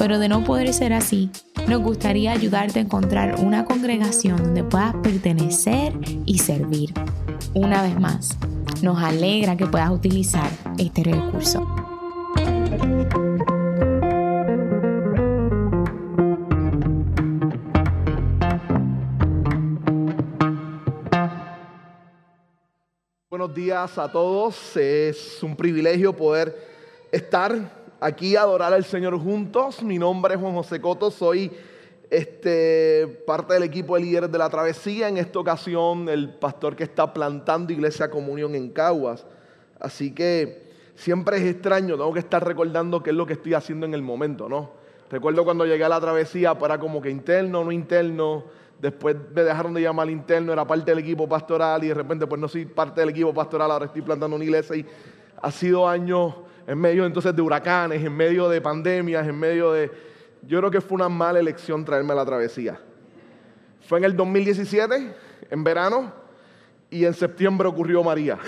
pero de no poder ser así, nos gustaría ayudarte a encontrar una congregación donde puedas pertenecer y servir. Una vez más, nos alegra que puedas utilizar este recurso. Buenos días a todos. Es un privilegio poder estar aquí adorar al Señor juntos. Mi nombre es Juan José Coto, soy este, parte del equipo de líderes de la travesía. En esta ocasión, el pastor que está plantando Iglesia Comunión en Caguas. Así que siempre es extraño, tengo que estar recordando qué es lo que estoy haciendo en el momento, ¿no? Recuerdo cuando llegué a la travesía, para como que interno, no interno. Después me dejaron de llamar interno, era parte del equipo pastoral y de repente pues no soy parte del equipo pastoral, ahora estoy plantando una iglesia y ha sido años en medio entonces de huracanes, en medio de pandemias, en medio de yo creo que fue una mala elección traerme a la travesía. Fue en el 2017, en verano, y en septiembre ocurrió María.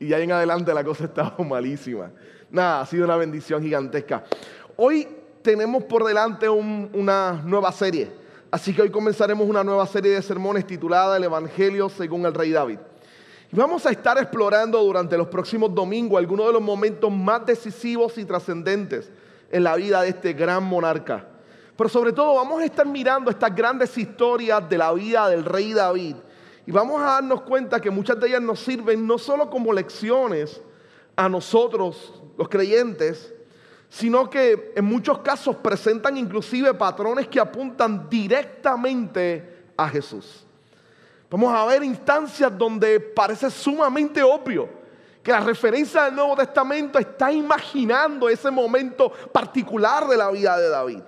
Y ahí en adelante la cosa estaba malísima. Nada, ha sido una bendición gigantesca. Hoy tenemos por delante una nueva serie. Así que hoy comenzaremos una nueva serie de sermones titulada El Evangelio según el Rey David. Y vamos a estar explorando durante los próximos domingos algunos de los momentos más decisivos y trascendentes en la vida de este gran monarca. Pero sobre todo vamos a estar mirando estas grandes historias de la vida del rey David. Y vamos a darnos cuenta que muchas de ellas nos sirven no solo como lecciones a nosotros, los creyentes, sino que en muchos casos presentan inclusive patrones que apuntan directamente a Jesús. Vamos a ver instancias donde parece sumamente obvio que la referencia del Nuevo Testamento está imaginando ese momento particular de la vida de David.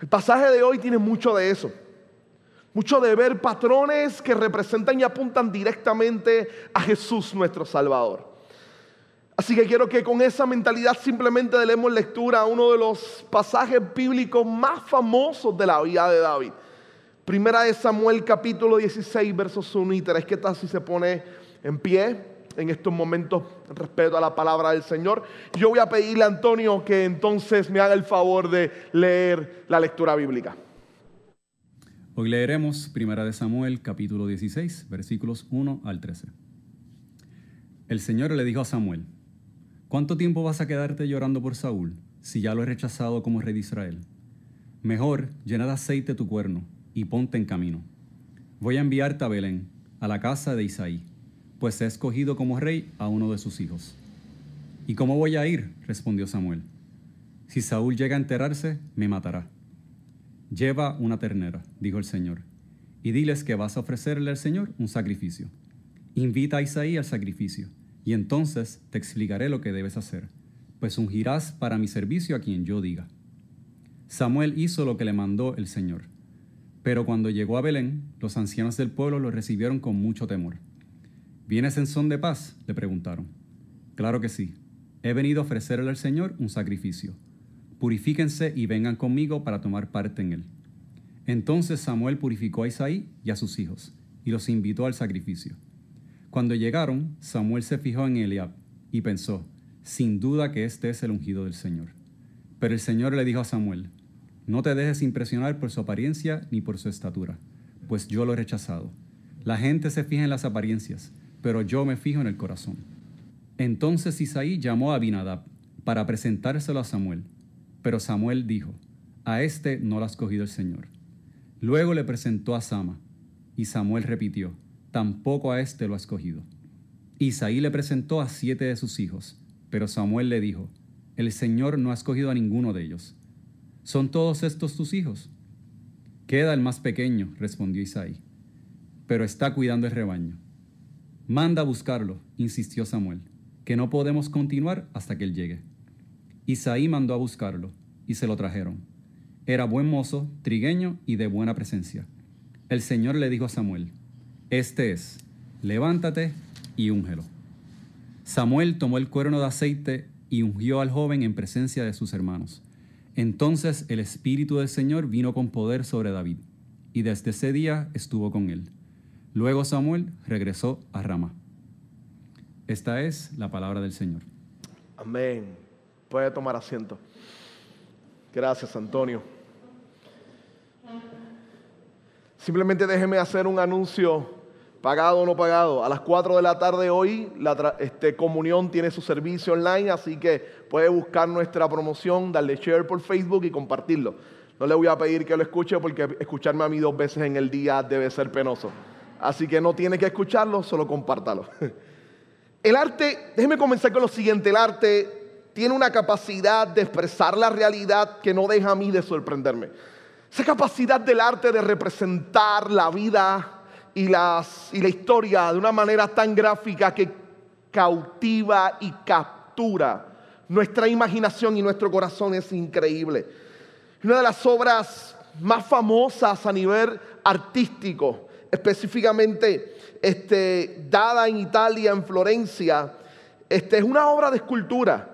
El pasaje de hoy tiene mucho de eso. Mucho de ver patrones que representan y apuntan directamente a Jesús nuestro Salvador. Así que quiero que con esa mentalidad simplemente demos lectura a uno de los pasajes bíblicos más famosos de la vida de David. Primera de Samuel capítulo 16 versos 1 y 3. ¿Qué tal si se pone en pie? en estos momentos respeto a la palabra del Señor. Yo voy a pedirle a Antonio que entonces me haga el favor de leer la lectura bíblica. Hoy leeremos Primera de Samuel capítulo 16 versículos 1 al 13. El Señor le dijo a Samuel, ¿cuánto tiempo vas a quedarte llorando por Saúl si ya lo he rechazado como rey de Israel? Mejor llena de aceite tu cuerno y ponte en camino. Voy a enviarte a Belén, a la casa de Isaí pues he escogido como rey a uno de sus hijos. ¿Y cómo voy a ir? respondió Samuel. Si Saúl llega a enterarse, me matará. Lleva una ternera, dijo el Señor, y diles que vas a ofrecerle al Señor un sacrificio. Invita a Isaí al sacrificio, y entonces te explicaré lo que debes hacer, pues ungirás para mi servicio a quien yo diga. Samuel hizo lo que le mandó el Señor. Pero cuando llegó a Belén, los ancianos del pueblo lo recibieron con mucho temor. ¿Vienes en son de paz? le preguntaron. Claro que sí. He venido a ofrecerle al Señor un sacrificio. Purifíquense y vengan conmigo para tomar parte en él. Entonces Samuel purificó a Isaí y a sus hijos, y los invitó al sacrificio. Cuando llegaron, Samuel se fijó en Eliab y pensó, sin duda que este es el ungido del Señor. Pero el Señor le dijo a Samuel, no te dejes impresionar por su apariencia ni por su estatura, pues yo lo he rechazado. La gente se fija en las apariencias, pero yo me fijo en el corazón. Entonces Isaí llamó a Abinadab para presentárselo a Samuel, pero Samuel dijo, a este no lo ha escogido el Señor. Luego le presentó a Sama, y Samuel repitió, tampoco a este lo ha escogido. Isaí le presentó a siete de sus hijos, pero Samuel le dijo, el Señor no ha escogido a ninguno de ellos. ¿Son todos estos tus hijos? Queda el más pequeño, respondió Isaí, pero está cuidando el rebaño. Manda a buscarlo, insistió Samuel, que no podemos continuar hasta que él llegue. Isaí mandó a buscarlo, y se lo trajeron. Era buen mozo, trigueño y de buena presencia. El Señor le dijo a Samuel, Este es, levántate y úngelo. Samuel tomó el cuerno de aceite y ungió al joven en presencia de sus hermanos. Entonces el Espíritu del Señor vino con poder sobre David, y desde ese día estuvo con él. Luego Samuel regresó a Ramá. Esta es la palabra del Señor. Amén. Puede tomar asiento. Gracias, Antonio. Simplemente déjeme hacer un anuncio, pagado o no pagado. A las 4 de la tarde hoy, la este, comunión tiene su servicio online, así que puede buscar nuestra promoción, darle share por Facebook y compartirlo. No le voy a pedir que lo escuche porque escucharme a mí dos veces en el día debe ser penoso. Así que no tiene que escucharlo, solo compártalo. El arte, déjeme comenzar con lo siguiente, el arte tiene una capacidad de expresar la realidad que no deja a mí de sorprenderme. Esa capacidad del arte de representar la vida y, las, y la historia de una manera tan gráfica que cautiva y captura nuestra imaginación y nuestro corazón es increíble. Una de las obras más famosas a nivel artístico, específicamente este, dada en Italia, en Florencia, este, es una obra de escultura.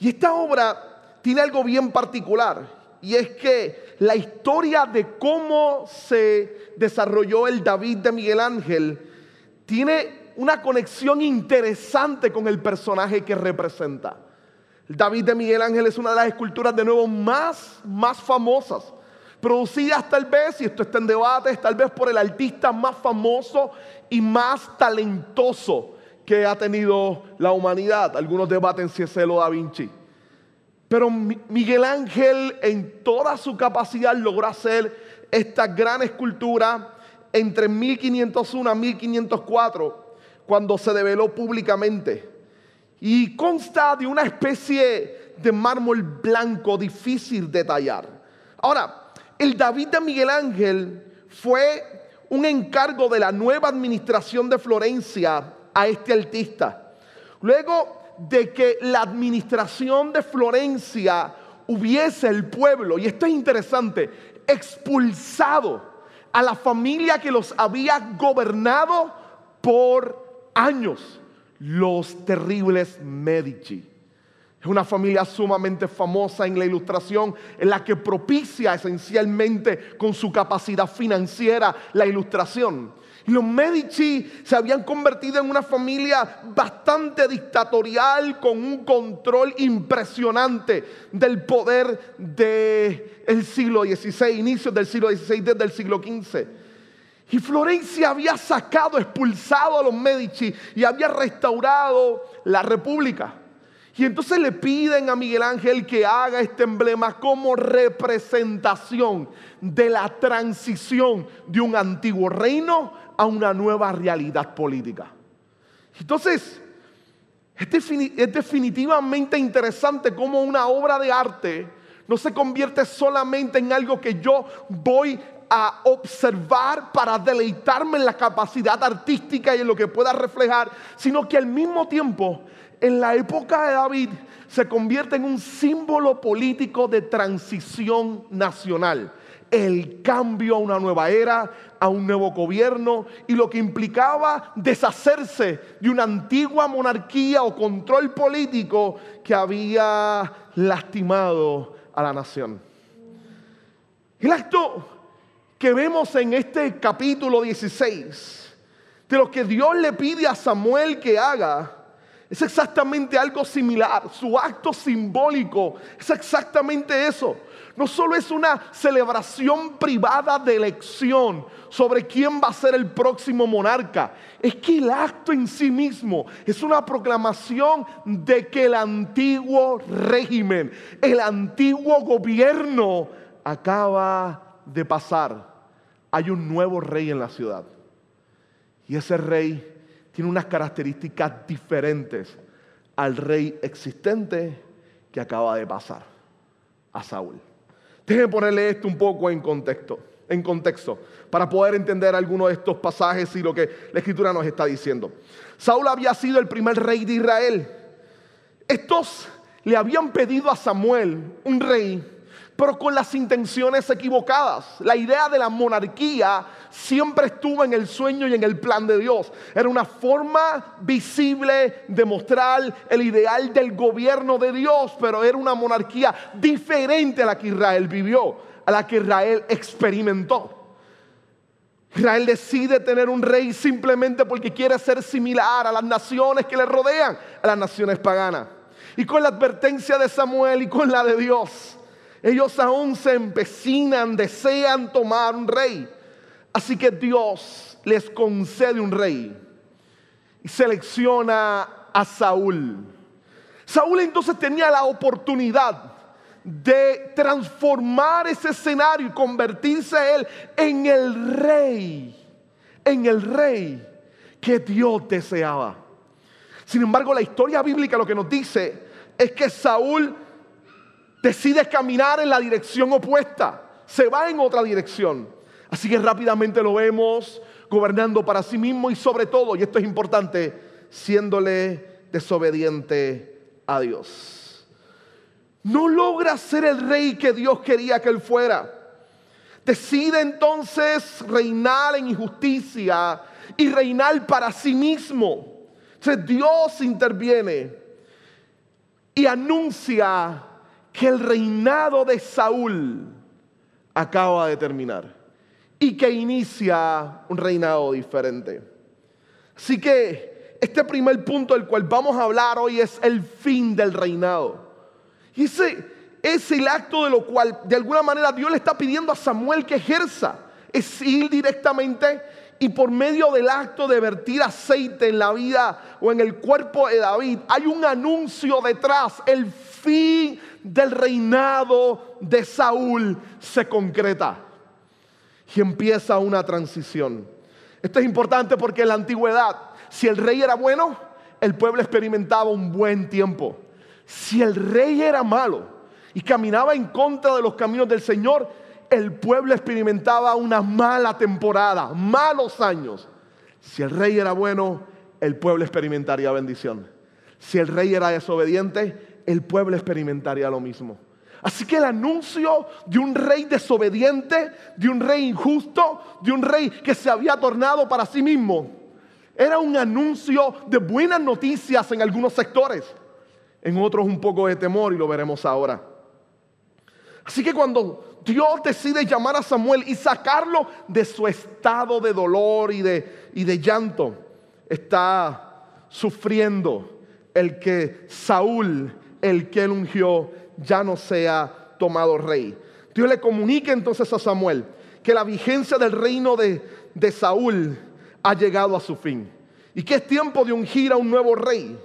Y esta obra tiene algo bien particular, y es que la historia de cómo se desarrolló el David de Miguel Ángel tiene una conexión interesante con el personaje que representa. El David de Miguel Ángel es una de las esculturas de nuevo más, más famosas producidas tal vez, y esto está en debate, tal vez por el artista más famoso y más talentoso que ha tenido la humanidad. Algunos debaten si es Celo da Vinci. Pero Miguel Ángel en toda su capacidad logró hacer esta gran escultura entre 1501 a 1504, cuando se develó públicamente. Y consta de una especie de mármol blanco difícil de tallar. Ahora, el David de Miguel Ángel fue un encargo de la nueva administración de Florencia a este artista. Luego de que la administración de Florencia hubiese el pueblo, y esto es interesante, expulsado a la familia que los había gobernado por años, los terribles Medici. Es una familia sumamente famosa en la ilustración, en la que propicia esencialmente con su capacidad financiera la ilustración. Los Medici se habían convertido en una familia bastante dictatorial, con un control impresionante del poder del siglo XVI, inicios del siglo XVI, desde el siglo XV. Y Florencia había sacado, expulsado a los Medici y había restaurado la república. Y entonces le piden a Miguel Ángel que haga este emblema como representación de la transición de un antiguo reino a una nueva realidad política. Entonces, es definitivamente interesante cómo una obra de arte no se convierte solamente en algo que yo voy a observar para deleitarme en la capacidad artística y en lo que pueda reflejar, sino que al mismo tiempo en la época de David se convierte en un símbolo político de transición nacional. El cambio a una nueva era, a un nuevo gobierno y lo que implicaba deshacerse de una antigua monarquía o control político que había lastimado a la nación. El acto que vemos en este capítulo 16 de lo que Dios le pide a Samuel que haga es exactamente algo similar. Su acto simbólico es exactamente eso. No solo es una celebración privada de elección sobre quién va a ser el próximo monarca, es que el acto en sí mismo es una proclamación de que el antiguo régimen, el antiguo gobierno acaba de pasar. Hay un nuevo rey en la ciudad. Y ese rey tiene unas características diferentes al rey existente que acaba de pasar, a Saúl. Déjenme ponerle esto un poco en contexto, en contexto, para poder entender algunos de estos pasajes y lo que la escritura nos está diciendo. Saúl había sido el primer rey de Israel. Estos le habían pedido a Samuel, un rey, pero con las intenciones equivocadas. La idea de la monarquía siempre estuvo en el sueño y en el plan de Dios. Era una forma visible de mostrar el ideal del gobierno de Dios, pero era una monarquía diferente a la que Israel vivió, a la que Israel experimentó. Israel decide tener un rey simplemente porque quiere ser similar a las naciones que le rodean, a las naciones paganas. Y con la advertencia de Samuel y con la de Dios, ellos aún se empecinan, desean tomar un rey. Así que Dios les concede un rey y selecciona a Saúl. Saúl entonces tenía la oportunidad de transformar ese escenario y convertirse él en el rey, en el rey que Dios deseaba. Sin embargo, la historia bíblica lo que nos dice es que Saúl decide caminar en la dirección opuesta, se va en otra dirección. Así que rápidamente lo vemos gobernando para sí mismo y sobre todo, y esto es importante, siéndole desobediente a Dios no logra ser el rey que Dios quería que él fuera. Decide entonces reinar en injusticia y reinar para sí mismo. Entonces Dios interviene y anuncia que el reinado de Saúl acaba de terminar y que inicia un reinado diferente. Así que este primer punto del cual vamos a hablar hoy es el fin del reinado. Y ese es el acto de lo cual de alguna manera Dios le está pidiendo a Samuel que ejerza. Es ir directamente y por medio del acto de vertir aceite en la vida o en el cuerpo de David, hay un anuncio detrás. El fin del reinado de Saúl se concreta y empieza una transición. Esto es importante porque en la antigüedad, si el rey era bueno, el pueblo experimentaba un buen tiempo. Si el rey era malo y caminaba en contra de los caminos del Señor, el pueblo experimentaba una mala temporada, malos años. Si el rey era bueno, el pueblo experimentaría bendición. Si el rey era desobediente, el pueblo experimentaría lo mismo. Así que el anuncio de un rey desobediente, de un rey injusto, de un rey que se había tornado para sí mismo, era un anuncio de buenas noticias en algunos sectores en otros un poco de temor y lo veremos ahora. Así que cuando Dios decide llamar a Samuel y sacarlo de su estado de dolor y de, llanto, está sufriendo el que Saúl, el que él ungió, ya no sea tomado rey. Dios le comunica entonces a Samuel que la vigencia del reino de, de Saúl ha llegado a su fin y que es tiempo de ungir a un nuevo rey.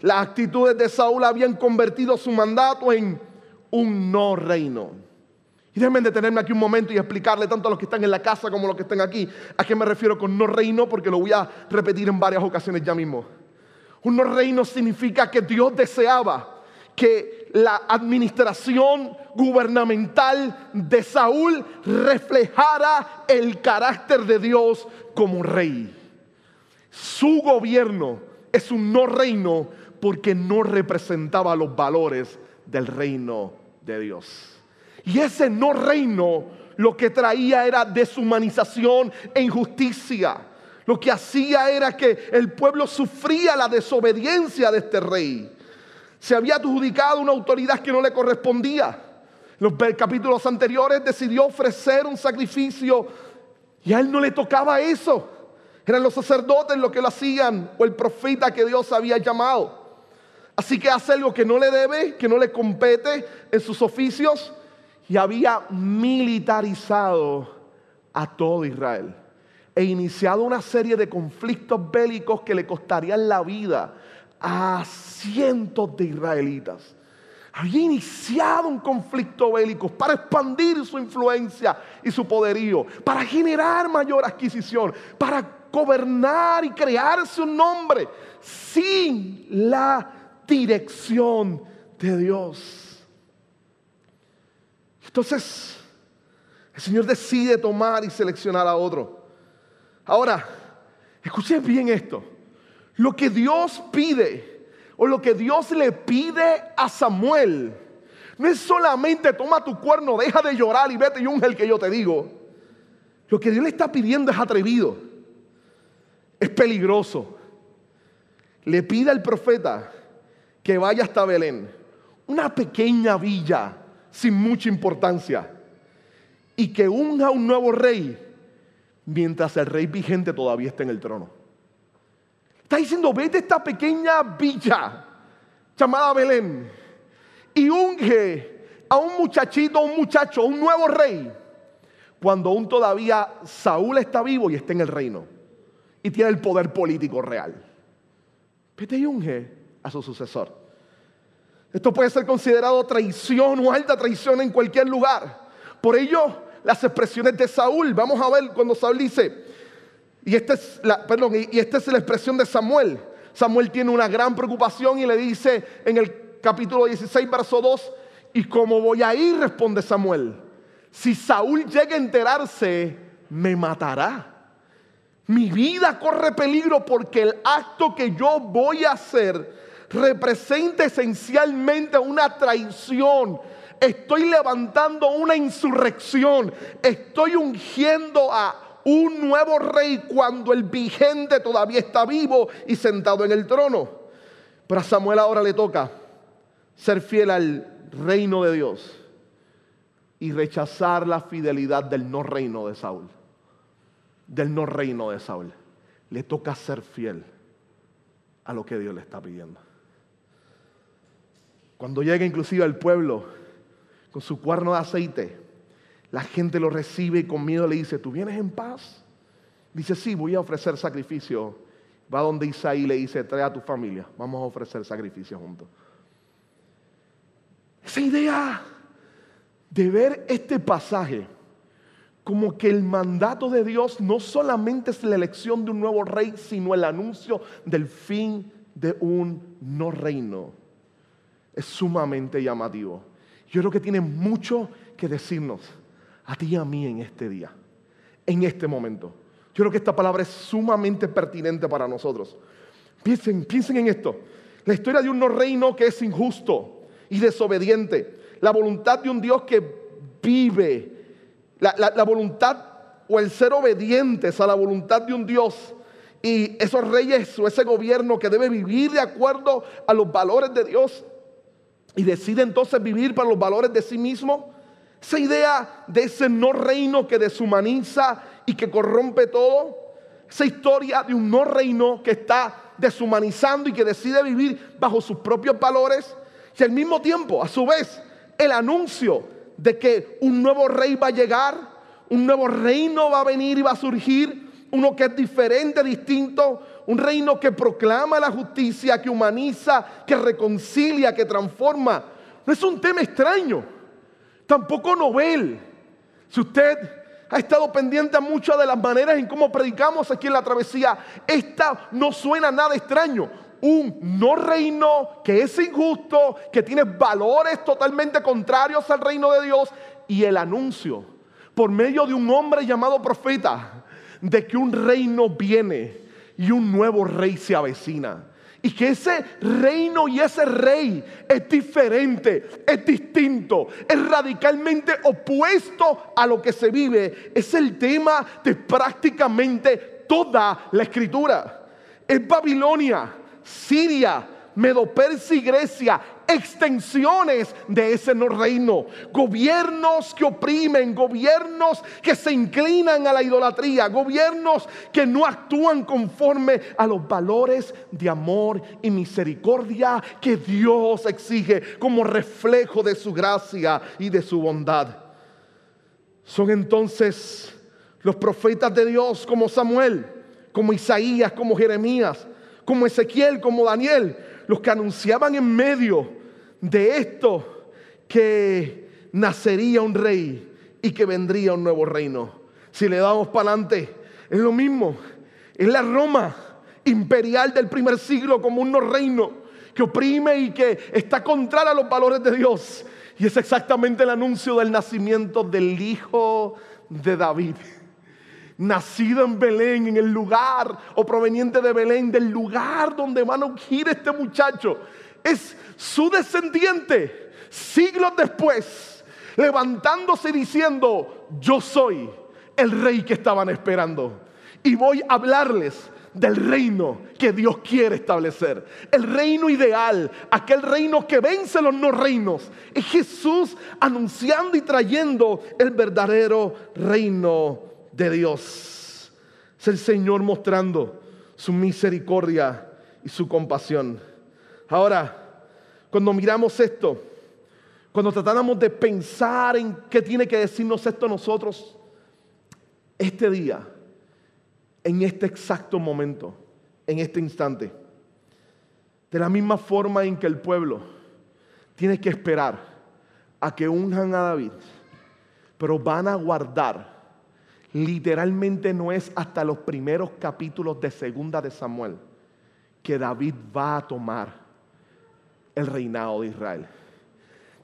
Las actitudes de Saúl habían convertido su mandato en un no reino. Déjenme detenerme aquí un momento y explicarle tanto a los que están en la casa como a los que están aquí a qué me refiero con no reino, porque lo voy a repetir en varias ocasiones ya mismo. Un no reino significa que Dios deseaba que la administración gubernamental de Saúl reflejara el carácter de Dios como rey. Su gobierno es un no reino porque no representaba los valores del reino de Dios. Y ese no reino lo que traía era deshumanización e injusticia. Lo que hacía era que el pueblo sufría la desobediencia de este rey. Se había adjudicado una autoridad que no le correspondía. Los capítulos anteriores decidió ofrecer un sacrificio y a él no le tocaba eso. Eran los sacerdotes los que lo hacían o el profeta que Dios había llamado. Así que hace algo que no le debe, que no le compete en sus oficios y había militarizado a todo Israel e iniciado una serie de conflictos bélicos que le costarían la vida a cientos de israelitas. Había iniciado un conflicto bélico para expandir su influencia y su poderío, para generar mayor adquisición, para gobernar y crearse un nombre sin la dirección de Dios. Entonces, el Señor decide tomar y seleccionar a otro. Ahora, escuchen bien esto. Lo que Dios pide o lo que Dios le pide a Samuel No es solamente toma tu cuerno, deja de llorar y vete y unge el que yo te digo. Lo que Dios le está pidiendo es atrevido, es peligroso. Le pide al profeta que vaya hasta Belén, una pequeña villa sin mucha importancia, y que unja un nuevo rey mientras el rey vigente todavía está en el trono. Está diciendo, vete a esta pequeña villa llamada Belén y unge a un muchachito, un muchacho, un nuevo rey, cuando aún todavía Saúl está vivo y está en el reino y tiene el poder político real. Vete y unge a su sucesor. Esto puede ser considerado traición o alta traición en cualquier lugar. Por ello, las expresiones de Saúl, vamos a ver cuando Saúl dice, y esta es la, perdón, y esta es la expresión de Samuel. Samuel tiene una gran preocupación y le dice en el capítulo 16, verso 2, y como voy a ir, responde Samuel, si Saúl llega a enterarse, me matará. Mi vida corre peligro porque el acto que yo voy a hacer representa esencialmente una traición. Estoy levantando una insurrección. Estoy ungiendo a un nuevo rey cuando el vigente todavía está vivo y sentado en el trono. Pero a Samuel ahora le toca ser fiel al reino de Dios y rechazar la fidelidad del no reino de Saúl. Del no reino de Saúl. Le toca ser fiel a lo que Dios le está pidiendo. Cuando llega inclusive al pueblo con su cuerno de aceite, la gente lo recibe y con miedo le dice, ¿tú vienes en paz? Dice, sí, voy a ofrecer sacrificio. Va donde Isaí le dice, trae a tu familia, vamos a ofrecer sacrificio juntos. Esa idea de ver este pasaje como que el mandato de Dios no solamente es la elección de un nuevo rey, sino el anuncio del fin de un no reino, es sumamente llamativo. Yo creo que tiene mucho que decirnos a ti y a mí en este día, en este momento. Yo creo que esta palabra es sumamente pertinente para nosotros. Piensen, piensen en esto. La historia de un no reino que es injusto, y desobediente. La voluntad de un Dios que vive. La, voluntad o el ser obedientes a la voluntad de un Dios y esos reyes o ese gobierno que debe vivir de acuerdo a los valores de Dios y decide entonces vivir para los valores de sí mismo. Esa idea de ese no reino que deshumaniza y que corrompe todo. Esa historia de un no reino que está deshumanizando y que decide vivir bajo sus propios valores. Y al mismo tiempo, a su vez, el anuncio de que un nuevo rey va a llegar, un nuevo reino va a venir y va a surgir, uno que es diferente, distinto, un reino que proclama la justicia, que humaniza, que reconcilia, que transforma. No es un tema extraño, tampoco novel. Si usted ha estado pendiente a muchas de las maneras en cómo predicamos aquí en la travesía, esta no suena nada extraño un no reino que es injusto, que tiene valores totalmente contrarios al reino de Dios y el anuncio por medio de un hombre llamado profeta de que un reino viene y un nuevo rey se avecina. Y que ese reino y ese rey es diferente, es distinto, es radicalmente opuesto a lo que se vive. Es el tema de prácticamente toda la escritura. Es Babilonia, Siria, Medopersia y Grecia, extensiones de ese no reino, gobiernos que oprimen, gobiernos que se inclinan a la idolatría, gobiernos que no actúan conforme a los valores de amor y misericordia que Dios exige como reflejo de su gracia y de su bondad. Son entonces los profetas de Dios como Samuel, como Isaías, como Jeremías, como Ezequiel, como Daniel, los que anunciaban en medio de esto que nacería un rey y que vendría un nuevo reino. Si le damos para adelante, es lo mismo. Es la Roma imperial del primer siglo como un reino que oprime y que está contraria a los valores de Dios. Y es exactamente el anuncio del nacimiento del Hijo de David nacido en Belén, en el lugar, o proveniente de Belén, del lugar donde van a ungir este muchacho. es su descendiente, siglos después, levantándose y diciendo, yo soy el rey que estaban esperando. Y voy a hablarles del reino que Dios quiere establecer. El reino ideal, aquel reino que vence los no reinos. Es Jesús anunciando y trayendo el verdadero reino de Dios. Es el Señor mostrando su misericordia y su compasión. Ahora, cuando miramos esto, cuando tratamos de pensar en qué tiene que decirnos esto a nosotros, este día, en este exacto momento, en este instante. De la misma forma en que el pueblo tiene que esperar a que unjan a David, pero van a guardar, literalmente no es hasta los primeros capítulos de Segunda de Samuel que David va a tomar el reinado de Israel.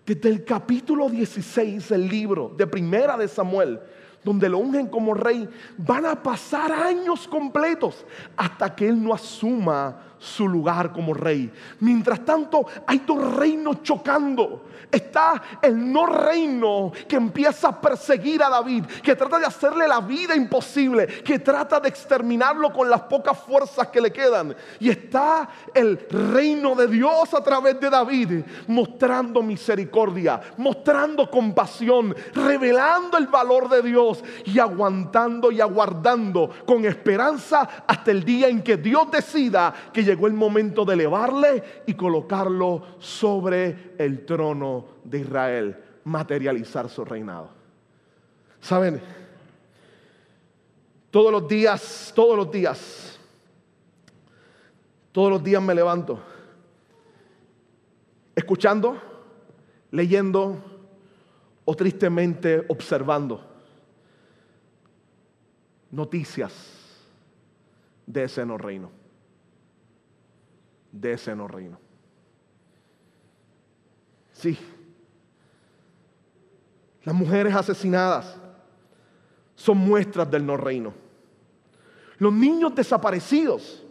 Desde el capítulo 16 del libro de Primera de Samuel, donde lo ungen como rey, van a pasar años completos hasta que él no asuma su lugar como rey. Mientras tanto, hay dos reinos chocando. Está el no reino que empieza a perseguir a David, que trata de hacerle la vida imposible, que trata de exterminarlo con las pocas fuerzas que le quedan. Y está el reino de Dios a través de David, mostrando misericordia, mostrando compasión, revelando el valor de Dios y aguantando y aguardando con esperanza hasta el día en que Dios decida que llegó el momento de elevarle y colocarlo sobre el trono de Israel, materializar su reinado. ¿Saben? Todos los días, todos los días, todos los días me levanto escuchando, leyendo o tristemente observando noticias de ese no reino de ese no reino. Sí, las mujeres asesinadas son muestras del no reino. Los niños desaparecidos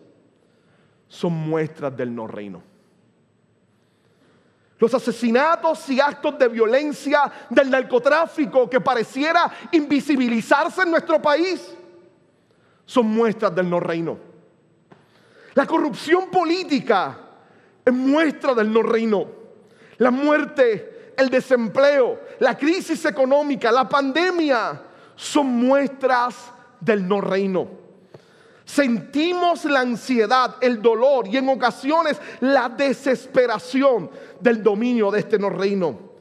son muestras del no reino. Los asesinatos y actos de violencia del narcotráfico que pareciera invisibilizarse en nuestro país son muestras del no reino. La corrupción política es muestra del no reino. La muerte, el desempleo, la crisis económica, la pandemia son muestras del no reino. Sentimos la ansiedad, el dolor y en ocasiones la desesperación del dominio de este no reino.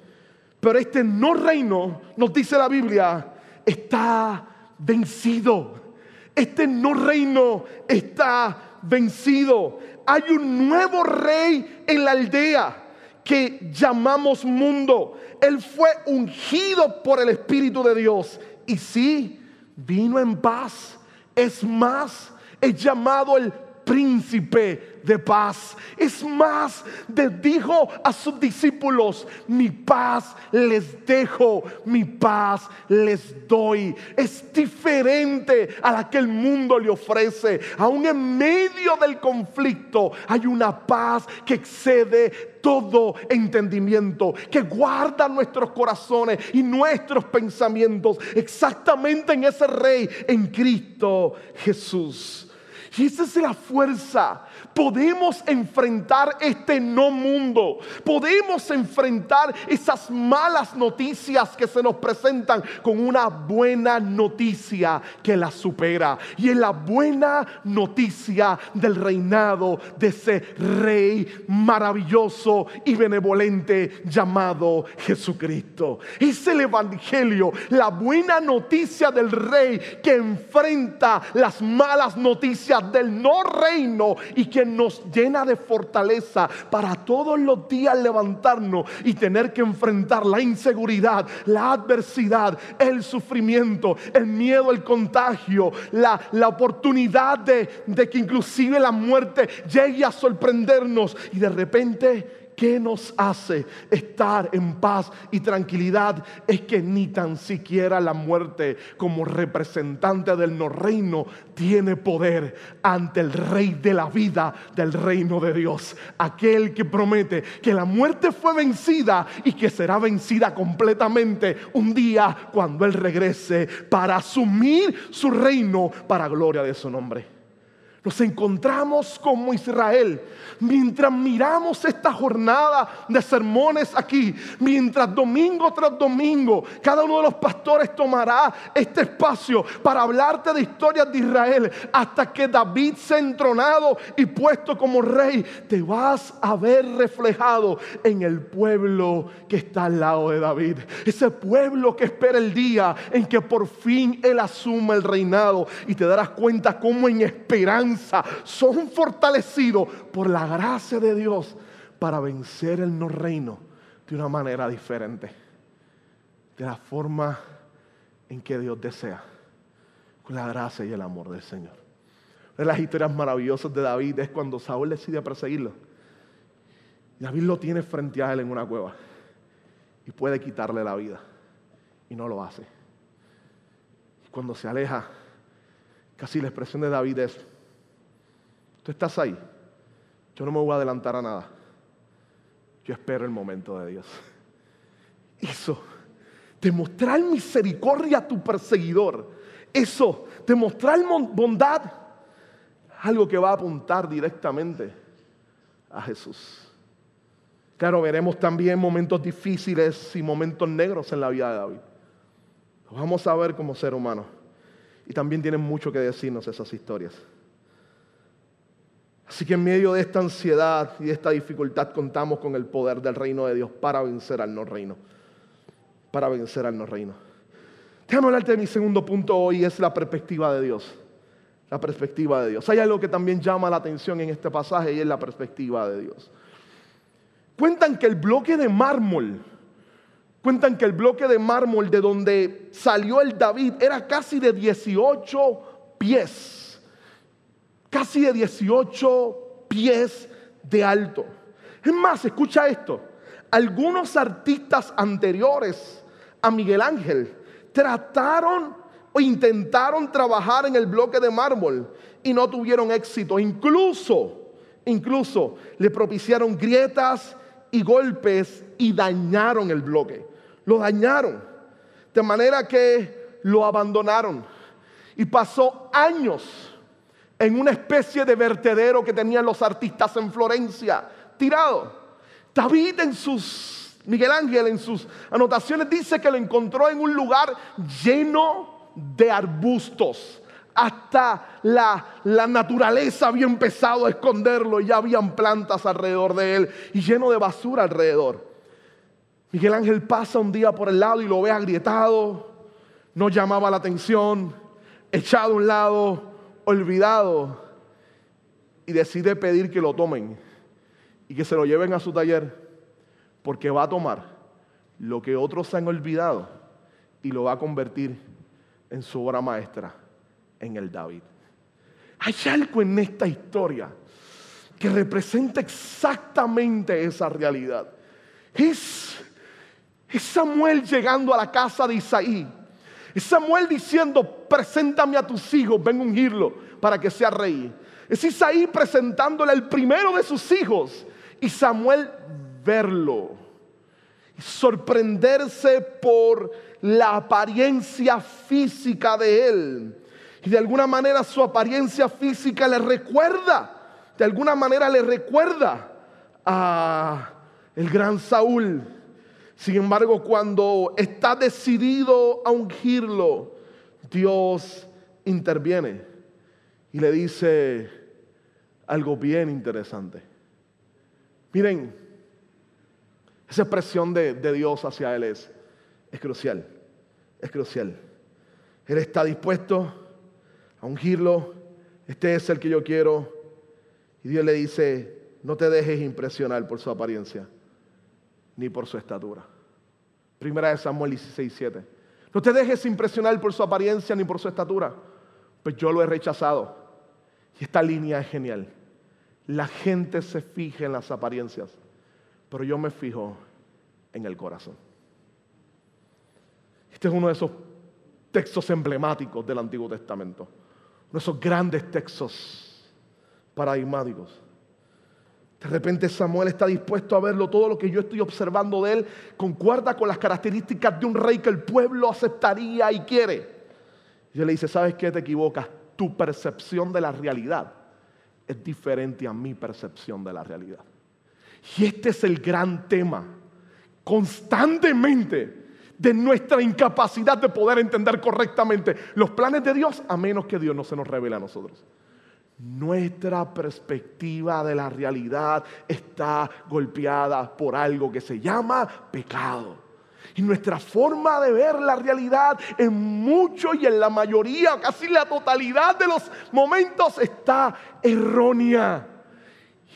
Pero este no reino, nos dice la Biblia, está vencido. Este no reino está vencido. Hay un nuevo rey en la aldea que llamamos mundo. Él fue ungido por el Espíritu de Dios. Y sí, vino en paz. Es más, es llamado el príncipe de paz. Es más, dijo a sus discípulos, mi paz les dejo, mi paz les doy. Es diferente a la que el mundo le ofrece. Aún en medio del conflicto hay una paz que excede todo entendimiento, que guarda nuestros corazones y nuestros pensamientos exactamente en ese rey, en Cristo Jesús. Y esa es la fuerza podemos enfrentar este no mundo. Podemos enfrentar esas malas noticias que se nos presentan con una buena noticia que la supera. Y es la buena noticia del reinado de ese rey maravilloso y benevolente llamado Jesucristo. Es el Evangelio, la buena noticia del rey que enfrenta las malas noticias del no reino y que nos llena de fortaleza para todos los días levantarnos y tener que enfrentar la inseguridad, la adversidad, el sufrimiento, el miedo, el contagio, la, la oportunidad de, de que inclusive la muerte llegue a sorprendernos y de repente ¿Qué nos hace estar en paz y tranquilidad? Es que ni tan siquiera la muerte como representante del no reino tiene poder ante el rey de la vida del reino de Dios. Aquel que promete que la muerte fue vencida y que será vencida completamente un día cuando Él regrese para asumir su reino para gloria de su nombre. Nos encontramos como Israel mientras miramos esta jornada de sermones aquí, mientras domingo tras domingo cada uno de los pastores tomará este espacio para hablarte de historias de Israel hasta que David sea entronado y puesto como rey, te vas a ver reflejado en el pueblo que está al lado de David. Ese pueblo que espera el día en que por fin él asuma el reinado y te darás cuenta cómo en esperanza son fortalecidos por la gracia de Dios para vencer el no reino de una manera diferente, de la forma en que Dios desea, con la gracia y el amor del Señor. Una de las historias maravillosas de David es cuando Saúl decide perseguirlo. David lo tiene frente a él en una cueva y puede quitarle la vida y no lo hace. Y cuando se aleja, casi la expresión de David es, tú estás ahí, yo no me voy a adelantar a nada. Yo espero el momento de Dios. Eso, demostrar misericordia a tu perseguidor. Eso, demostrar bondad. Algo que va a apuntar directamente a Jesús. Claro, veremos también momentos difíciles y momentos negros en la vida de David. Vamos a ver como ser humano. Y también tienen mucho que decirnos esas historias. Así que en medio de esta ansiedad y de esta dificultad contamos con el poder del reino de Dios para vencer al no reino. Para vencer al no reino. Déjame hablarte de mi segundo punto hoy, es la perspectiva de Dios. La perspectiva de Dios. Hay algo que también llama la atención en este pasaje y es la perspectiva de Dios. Cuentan que el bloque de mármol, cuentan que el bloque de mármol de donde salió el David era casi de 18 pies casi de 18 pies de alto. Es más, escucha esto. Algunos artistas anteriores a Miguel Ángel trataron o intentaron trabajar en el bloque de mármol y no tuvieron éxito. Incluso, incluso le propiciaron grietas y golpes y dañaron el bloque. Lo dañaron. De manera que lo abandonaron. Y pasó años en una especie de vertedero que tenían los artistas en Florencia, tirado. David en sus, Miguel Ángel en sus anotaciones dice que lo encontró en un lugar lleno de arbustos. Hasta la, la naturaleza había empezado a esconderlo y ya habían plantas alrededor de él y lleno de basura alrededor. Miguel Ángel pasa un día por el lado y lo ve agrietado, no llamaba la atención, echado a un lado, olvidado y decide pedir que lo tomen y que se lo lleven a su taller porque va a tomar lo que otros han olvidado y lo va a convertir en su obra maestra, en el David. Hay algo en esta historia que representa exactamente esa realidad. Es, es Samuel llegando a la casa de Isaí y Samuel diciendo, preséntame a tus hijos, ven ungirlo para que sea rey. Es Isaí presentándole el primero de sus hijos y Samuel verlo. Y sorprenderse por la apariencia física de él. Y de alguna manera su apariencia física le recuerda, de alguna manera le recuerda a el gran Saúl sin embargo, cuando está decidido a ungirlo, Dios interviene y le dice algo bien interesante. Miren, esa expresión de, Dios hacia Él es, es crucial, es crucial. Él está dispuesto a ungirlo, este es el que yo quiero. Y Dios le dice, no te dejes impresionar por su apariencia, ni por su estatura. Primera de Samuel 16, 7. No te dejes impresionar por su apariencia ni por su estatura, pues yo lo he rechazado. Y esta línea es genial. La gente se fija en las apariencias, pero yo me fijo en el corazón. Este es uno de esos textos emblemáticos del Antiguo Testamento, uno de esos grandes textos paradigmáticos. De repente Samuel está dispuesto a verlo, todo lo que yo estoy observando de él concuerda con las características de un rey que el pueblo aceptaría y quiere. Y él le dice, ¿sabes qué? Te equivocas. Tu percepción de la realidad es diferente a mi percepción de la realidad. Y este es el gran tema, constantemente, de nuestra incapacidad de poder entender correctamente los planes de Dios a menos que Dios no se nos revele a nosotros. Nuestra perspectiva de la realidad está golpeada por algo que se llama pecado. Y nuestra forma de ver la realidad en mucho y en la mayoría, casi la totalidad de los momentos está errónea.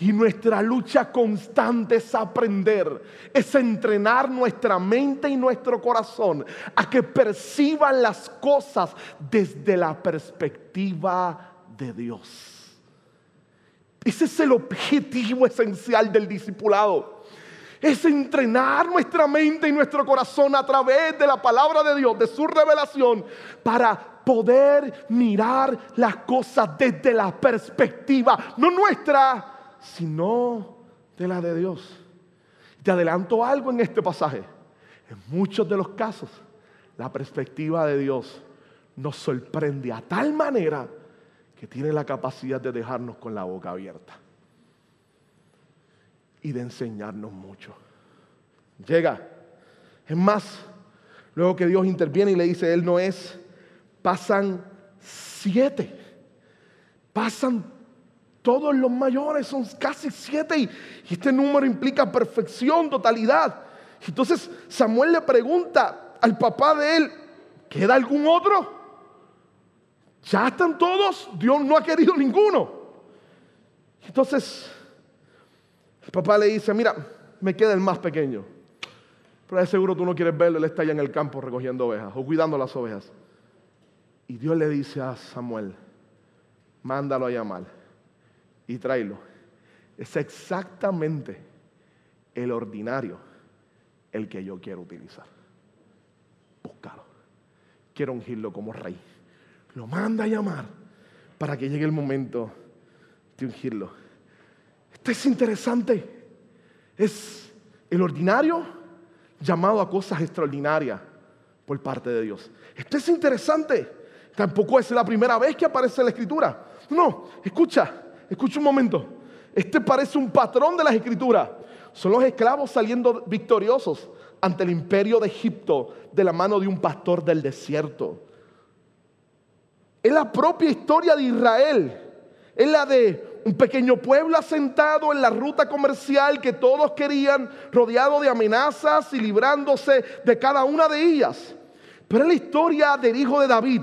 Y nuestra lucha constante es aprender, es entrenar nuestra mente y nuestro corazón a que perciban las cosas desde la perspectiva de Dios. Ese es el objetivo esencial del discipulado. Es entrenar nuestra mente y nuestro corazón a través de la palabra de Dios, de su revelación, para poder mirar las cosas desde la perspectiva, no nuestra, sino de la de Dios. Te adelanto algo en este pasaje. En muchos de los casos, la perspectiva de Dios nos sorprende a tal manera que tiene la capacidad de dejarnos con la boca abierta y de enseñarnos mucho. Llega. Es más, luego que Dios interviene y le dice, Él no es, pasan siete. Pasan todos los mayores, son casi siete y, este número implica perfección, totalidad. Entonces Samuel le pregunta al papá de él, ¿queda algún otro? Ya están todos, Dios no ha querido ninguno. Entonces el papá le dice, mira, me queda el más pequeño. Pero de seguro tú no quieres verlo, él está allá en el campo recogiendo ovejas o cuidando las ovejas. Y Dios le dice a Samuel, mándalo a llamar y tráelo. Es exactamente el ordinario el que yo quiero utilizar. Búscalo. Quiero ungirlo como rey. Lo manda a llamar para que llegue el momento de ungirlo. Esto es interesante. Es el ordinario llamado a cosas extraordinarias por parte de Dios. Esto es interesante. Tampoco es la primera vez que aparece en la escritura. No, escucha, escucha un momento. Este parece un patrón de las escrituras. Son los esclavos saliendo victoriosos ante el imperio de Egipto de la mano de un pastor del desierto. Es la propia historia de Israel. Es la de un pequeño pueblo asentado en la ruta comercial que todos querían, rodeado de amenazas y librándose de cada una de ellas. Pero es la historia del hijo de David,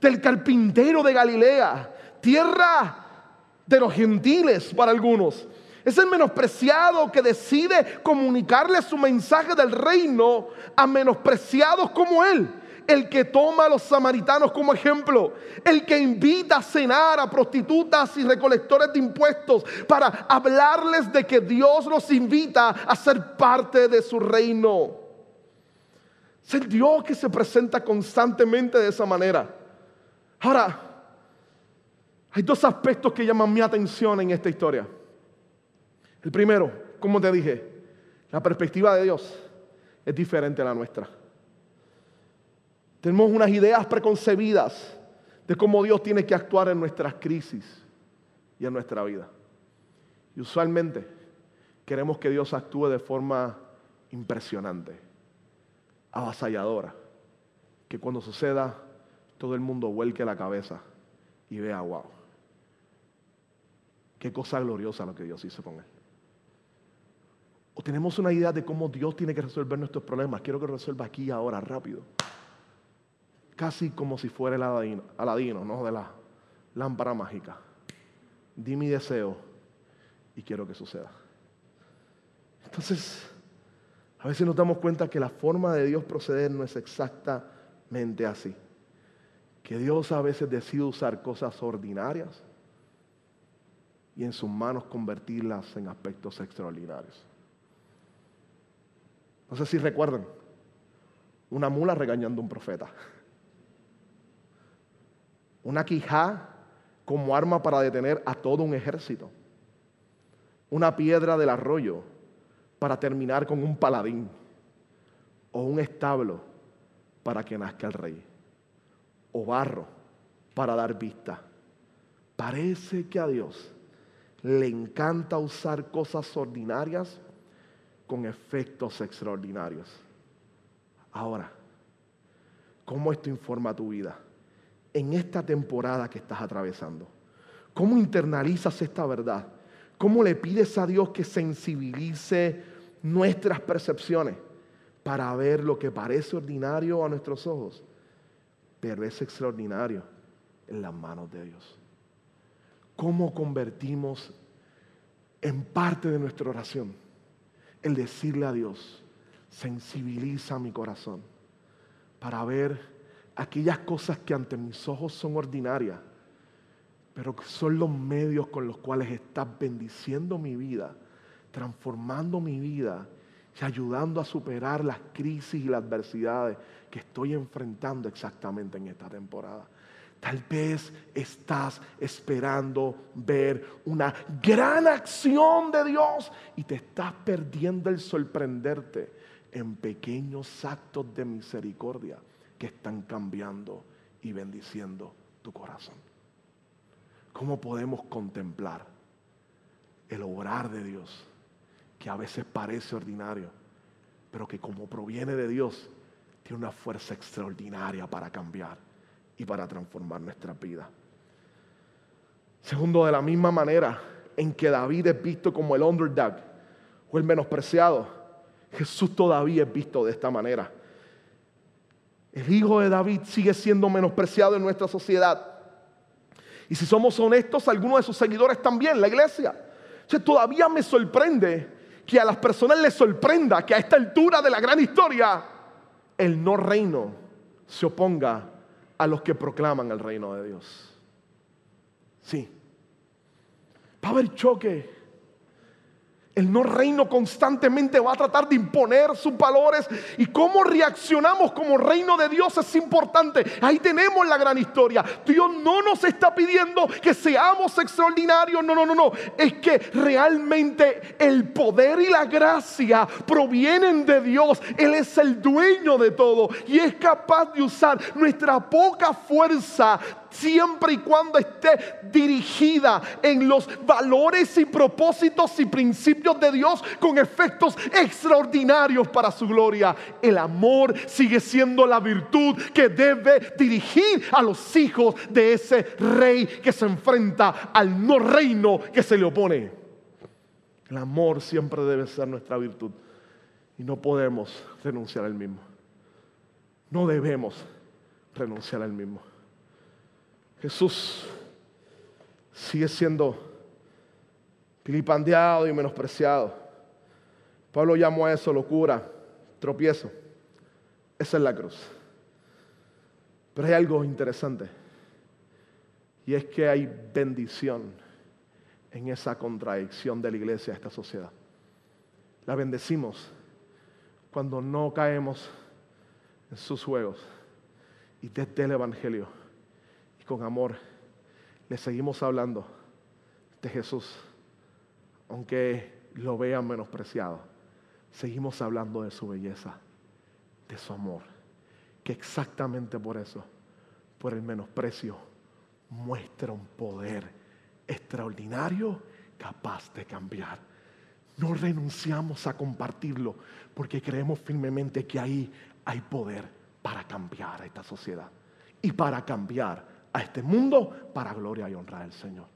del carpintero de Galilea, tierra de los gentiles para algunos. Es el menospreciado que decide comunicarle su mensaje del reino a menospreciados como él. El que toma a los samaritanos como ejemplo. El que invita a cenar a prostitutas y recolectores de impuestos para hablarles de que Dios los invita a ser parte de su reino. Es el Dios que se presenta constantemente de esa manera. Ahora, hay dos aspectos que llaman mi atención en esta historia. El primero, como te dije, la perspectiva de Dios es diferente a la nuestra. Tenemos unas ideas preconcebidas de cómo Dios tiene que actuar en nuestras crisis y en nuestra vida. Y usualmente queremos que Dios actúe de forma impresionante, avasalladora, que cuando suceda todo el mundo vuelque la cabeza y vea, wow, qué cosa gloriosa lo que Dios hizo con él. O tenemos una idea de cómo Dios tiene que resolver nuestros problemas. Quiero que lo resuelva aquí ahora, rápido casi como si fuera el Aladino, Aladino, ¿no? De la lámpara mágica. Di mi deseo y quiero que suceda. Entonces, a veces nos damos cuenta que la forma de Dios proceder no es exactamente así. Que Dios a veces decide usar cosas ordinarias y en sus manos convertirlas en aspectos extraordinarios. No sé si recuerdan. Una mula regañando a un profeta. Una quijá como arma para detener a todo un ejército. Una piedra del arroyo para terminar con un paladín. O un establo para que nazca el rey. O barro para dar vista. Parece que a Dios le encanta usar cosas ordinarias con efectos extraordinarios. Ahora, ¿cómo esto informa tu vida? En esta temporada que estás atravesando. ¿Cómo internalizas esta verdad? ¿Cómo le pides a Dios que sensibilice nuestras percepciones para ver lo que parece ordinario a nuestros ojos, pero es extraordinario en las manos de Dios? ¿Cómo convertimos en parte de nuestra oración el decirle a Dios, sensibiliza mi corazón para ver aquellas cosas que ante mis ojos son ordinarias, pero que son los medios con los cuales estás bendiciendo mi vida, transformando mi vida y ayudando a superar las crisis y las adversidades que estoy enfrentando exactamente en esta temporada. Tal vez estás esperando ver una gran acción de Dios y te estás perdiendo el sorprenderte en pequeños actos de misericordia que están cambiando y bendiciendo tu corazón. ¿Cómo podemos contemplar el obrar de Dios que a veces parece ordinario, pero que como proviene de Dios, tiene una fuerza extraordinaria para cambiar? y para transformar nuestra vida. Segundo, de la misma manera en que David es visto como el underdog o el menospreciado, Jesús todavía es visto de esta manera. El hijo de David sigue siendo menospreciado en nuestra sociedad. Y si somos honestos, algunos de sus seguidores también, la iglesia. todavía me sorprende que a las personas les sorprenda que a esta altura de la gran historia el no reino se oponga a los que proclaman el reino de Dios. Sí. Va a haber choque. El no reino constantemente va a tratar de imponer sus valores y cómo reaccionamos como reino de Dios es importante. Ahí tenemos la gran historia. Dios no nos está pidiendo que seamos extraordinarios, no, no, no, no. Es que realmente el poder y la gracia provienen de Dios. Él es el dueño de todo y es capaz de usar nuestra poca fuerza siempre y cuando esté dirigida en los valores y propósitos y principios de Dios con efectos extraordinarios para su gloria. El amor sigue siendo la virtud que debe dirigir a los hijos de ese rey que se enfrenta al no reino que se le opone. El amor siempre debe ser nuestra virtud y no podemos renunciar al mismo. No debemos renunciar al mismo. Jesús sigue siendo filipandeado y menospreciado. Pablo llamó a eso locura, tropiezo. Esa es la cruz. Pero hay algo interesante. Y es que hay bendición en esa contradicción de la iglesia a esta sociedad. La bendecimos cuando no caemos en sus juegos y desde el Evangelio con amor le seguimos hablando de Jesús, aunque lo vean menospreciado. Seguimos hablando de su belleza, de su amor, que exactamente por eso, por el menosprecio, muestra un poder extraordinario capaz de cambiar. No renunciamos a compartirlo porque creemos firmemente que ahí hay poder para cambiar a esta sociedad y para cambiar a este mundo para gloria y honra del Señor.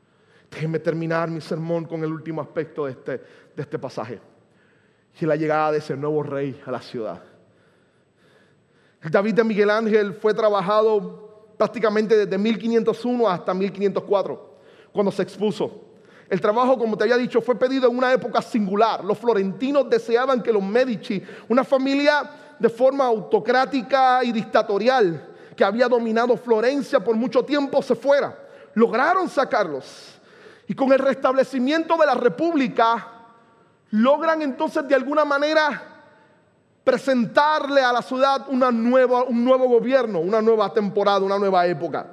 Déjenme terminar mi sermón con el último aspecto de este, de este pasaje. Y la llegada de ese nuevo rey a la ciudad. El David de Miguel Ángel fue trabajado prácticamente desde 1501 hasta 1504, cuando se expuso. El trabajo, como te había dicho, fue pedido en una época singular. Los florentinos deseaban que los Medici, una familia de forma autocrática y dictatorial, que había dominado Florencia por mucho tiempo se fuera. Lograron sacarlos. Y con el restablecimiento de la República, logran entonces de alguna manera presentarle a la ciudad una nueva, un nuevo gobierno, una nueva temporada, una nueva época.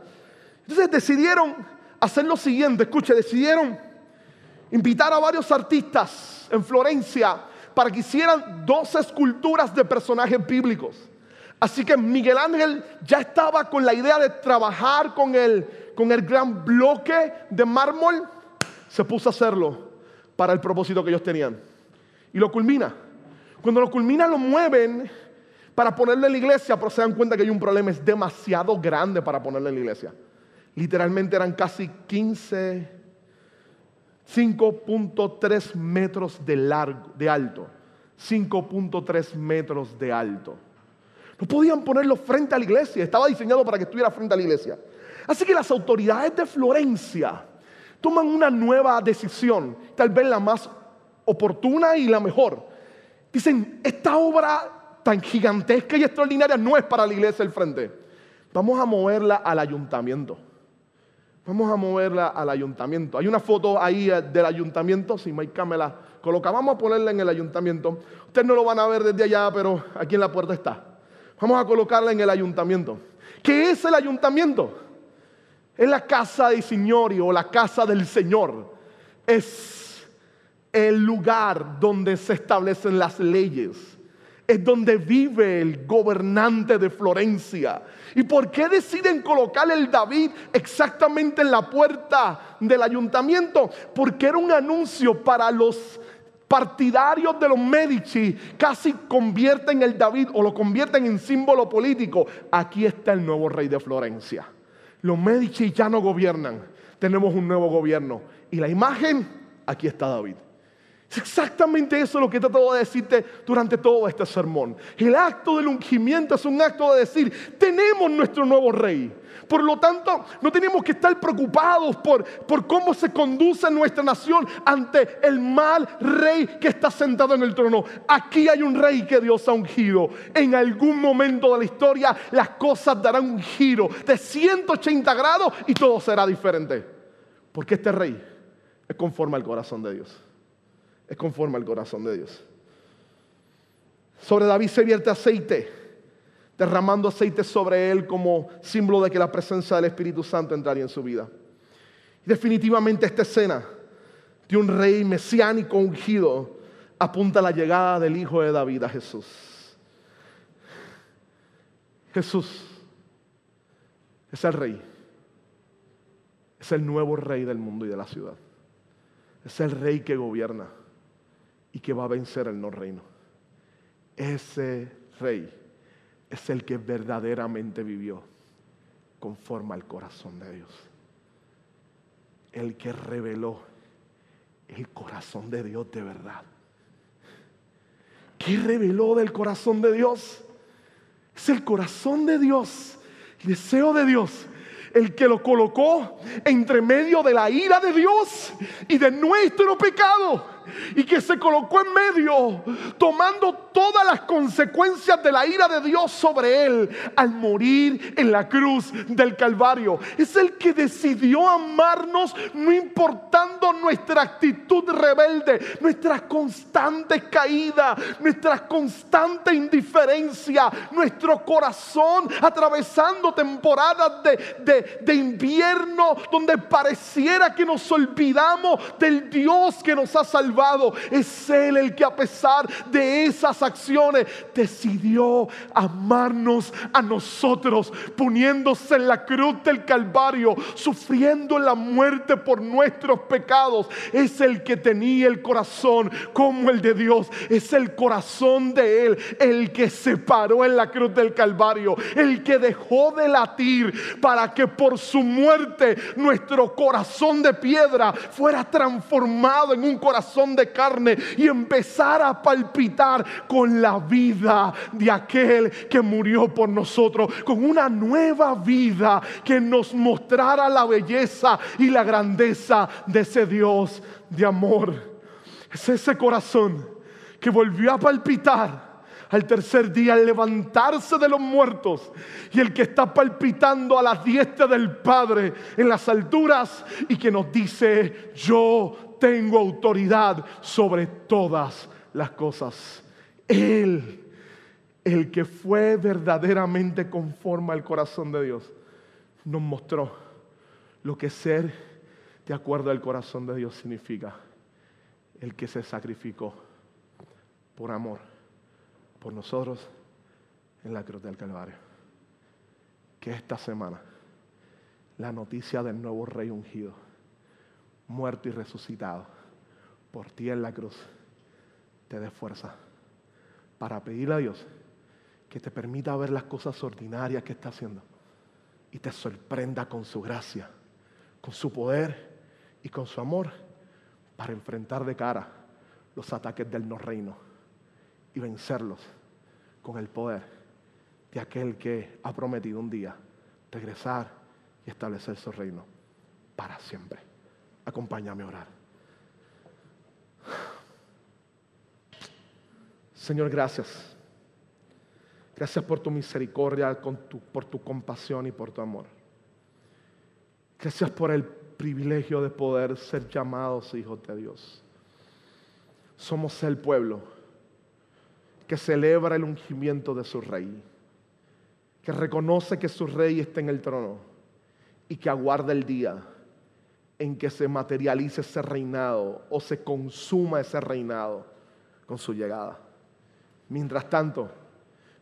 Entonces decidieron hacer lo siguiente, escuche, decidieron invitar a varios artistas en Florencia para que hicieran dos esculturas de personajes bíblicos. Así que Miguel Ángel ya estaba con la idea de trabajar con el, con el gran bloque de mármol, se puso a hacerlo para el propósito que ellos tenían. Y lo culmina. Cuando lo culmina lo mueven para ponerlo en la iglesia, pero se dan cuenta que hay un problema, es demasiado grande para ponerlo en la iglesia. Literalmente eran casi 15, 5.3 metros de largo, de alto. 5.3 metros de alto. No podían ponerlo frente a la iglesia, estaba diseñado para que estuviera frente a la iglesia. Así que las autoridades de Florencia toman una nueva decisión, tal vez la más oportuna y la mejor. Dicen, esta obra tan gigantesca y extraordinaria no es para la iglesia del frente. Vamos a moverla al ayuntamiento. Vamos a moverla al ayuntamiento. Hay una foto ahí eh, del ayuntamiento, si Mike me la coloca. Vamos a ponerla en el ayuntamiento. Ustedes no lo van a ver desde allá, pero aquí en la puerta está. Vamos a colocarla en el ayuntamiento. ¿Qué es el ayuntamiento? Es la casa de Señor o la casa del Señor. Es el lugar donde se establecen las leyes. Es donde vive el gobernante de Florencia. ¿Y por qué deciden colocar el David exactamente en la puerta del ayuntamiento? Porque era un anuncio para los partidarios de los Medici. Casi convierten el David o lo convierten en símbolo político. Aquí está el nuevo rey de Florencia. Los Medici ya no gobiernan. Tenemos un nuevo gobierno. Y la imagen, aquí está David. Es exactamente eso lo que he tratado de decirte durante todo este sermón. El acto del ungimiento es un acto de decir, tenemos nuestro nuevo rey. Por lo tanto, no tenemos que estar preocupados por, por cómo se conduce nuestra nación ante el mal rey que está sentado en el trono. Aquí hay un rey que Dios ha ungido. En algún momento de la historia las cosas darán un giro de 180 grados y todo será diferente. Porque este rey es conforme al corazón de Dios es conforme al corazón de Dios. Sobre David se vierte aceite, derramando aceite sobre él como símbolo de que la presencia del Espíritu Santo entraría en su vida. Definitivamente esta escena de un rey mesiánico ungido apunta a la llegada del Hijo de David a Jesús. Jesús es el rey, es el nuevo rey del mundo y de la ciudad, es el rey que gobierna y que va a vencer el no reino. Ese rey es el que verdaderamente vivió conforme al corazón de Dios. El que reveló el corazón de Dios de verdad. ¿Qué reveló del corazón de Dios? Es el corazón de Dios, el deseo de Dios el que lo colocó entre medio de la ira de Dios y de nuestro pecado y que se colocó en medio, tomando todas las consecuencias de la ira de Dios sobre él al morir en la cruz del Calvario. Es el que decidió amarnos no importando nuestra actitud rebelde, nuestra constante caída, nuestra constante indiferencia, nuestro corazón atravesando temporadas de, de invierno donde pareciera que nos olvidamos del Dios que nos ha salvado es Él el que a pesar de esas acciones decidió amarnos a nosotros, poniéndose en la cruz del Calvario, sufriendo la muerte por nuestros pecados. Es el que tenía el corazón como el de Dios. Es el corazón de Él, el que se paró en la cruz del Calvario, el que dejó de latir para que por su muerte nuestro corazón de piedra fuera transformado en un corazón de carne y empezar a palpitar con la vida de aquel que murió por nosotros, con una nueva vida que nos mostrara la belleza y la grandeza de ese Dios de amor. Es ese corazón que volvió a palpitar al tercer día al levantarse de los muertos y el que está palpitando a la diestra del Padre en las alturas y que nos dice, yo tengo autoridad sobre todas las cosas. Él el que fue verdaderamente conforme al corazón de Dios, nos mostró lo que ser de acuerdo al corazón de Dios significa. El que se sacrificó por amor por nosotros en la cruz del Calvario. Que esta semana la noticia del nuevo rey ungido, muerto y resucitado por ti en la cruz, te dé fuerza para pedirle a Dios que te permita ver las cosas ordinarias que está haciendo y te sorprenda con su gracia, con su poder y con su amor para enfrentar de cara los ataques del no reino y vencerlos con el poder de aquel que ha prometido un día regresar y establecer su reino para siempre. Acompáñame a orar. Señor, gracias. Gracias por tu misericordia, por tu compasión y por tu amor. Gracias por el privilegio de poder ser llamados hijos de Dios. Somos el pueblo que celebra el ungimiento de su rey, que reconoce que su rey está en el trono y que aguarda el día en que se materialice ese reinado o se consuma ese reinado con su llegada. Mientras tanto,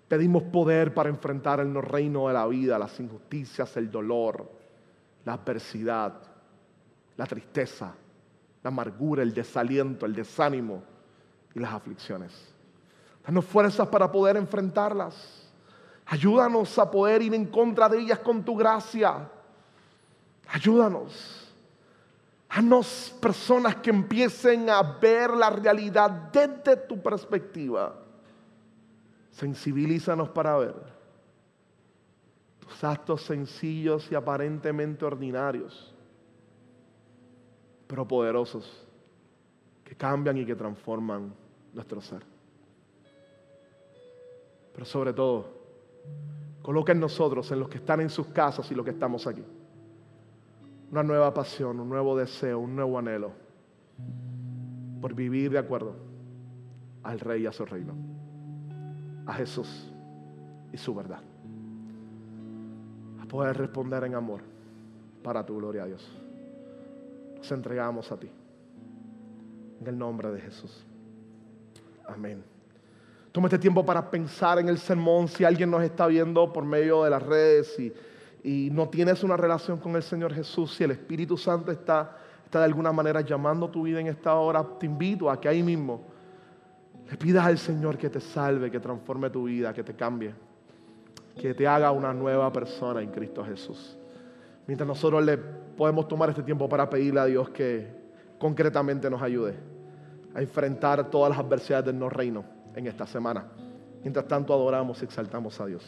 pedimos poder para enfrentar el no reino de la vida, las injusticias, el dolor, la adversidad, la tristeza, la amargura, el desaliento, el desánimo y las aflicciones. Danos fuerzas para poder enfrentarlas. Ayúdanos a poder ir en contra de ellas con tu gracia. Ayúdanos. Danos personas que empiecen a ver la realidad desde tu perspectiva. Sensibilízanos para ver tus actos sencillos y aparentemente ordinarios, pero poderosos, que cambian y que transforman nuestro ser. Pero sobre todo, coloca en nosotros, en los que están en sus casas y los que estamos aquí, una nueva pasión, un nuevo deseo, un nuevo anhelo por vivir de acuerdo al Rey y a su reino, a Jesús y su verdad. A poder responder en amor para tu gloria a Dios. Nos entregamos a ti. En el nombre de Jesús. Amén. Toma este tiempo para pensar en el sermón. Si alguien nos está viendo por medio de las redes y, y no tienes una relación con el Señor Jesús, si el Espíritu Santo está, está de alguna manera llamando tu vida en esta hora, te invito a que ahí mismo le pidas al Señor que te salve, que transforme tu vida, que te cambie, que te haga una nueva persona en Cristo Jesús. Mientras nosotros le podemos tomar este tiempo para pedirle a Dios que concretamente nos ayude a enfrentar todas las adversidades del no reino en esta semana. Mientras tanto adoramos y exaltamos a Dios.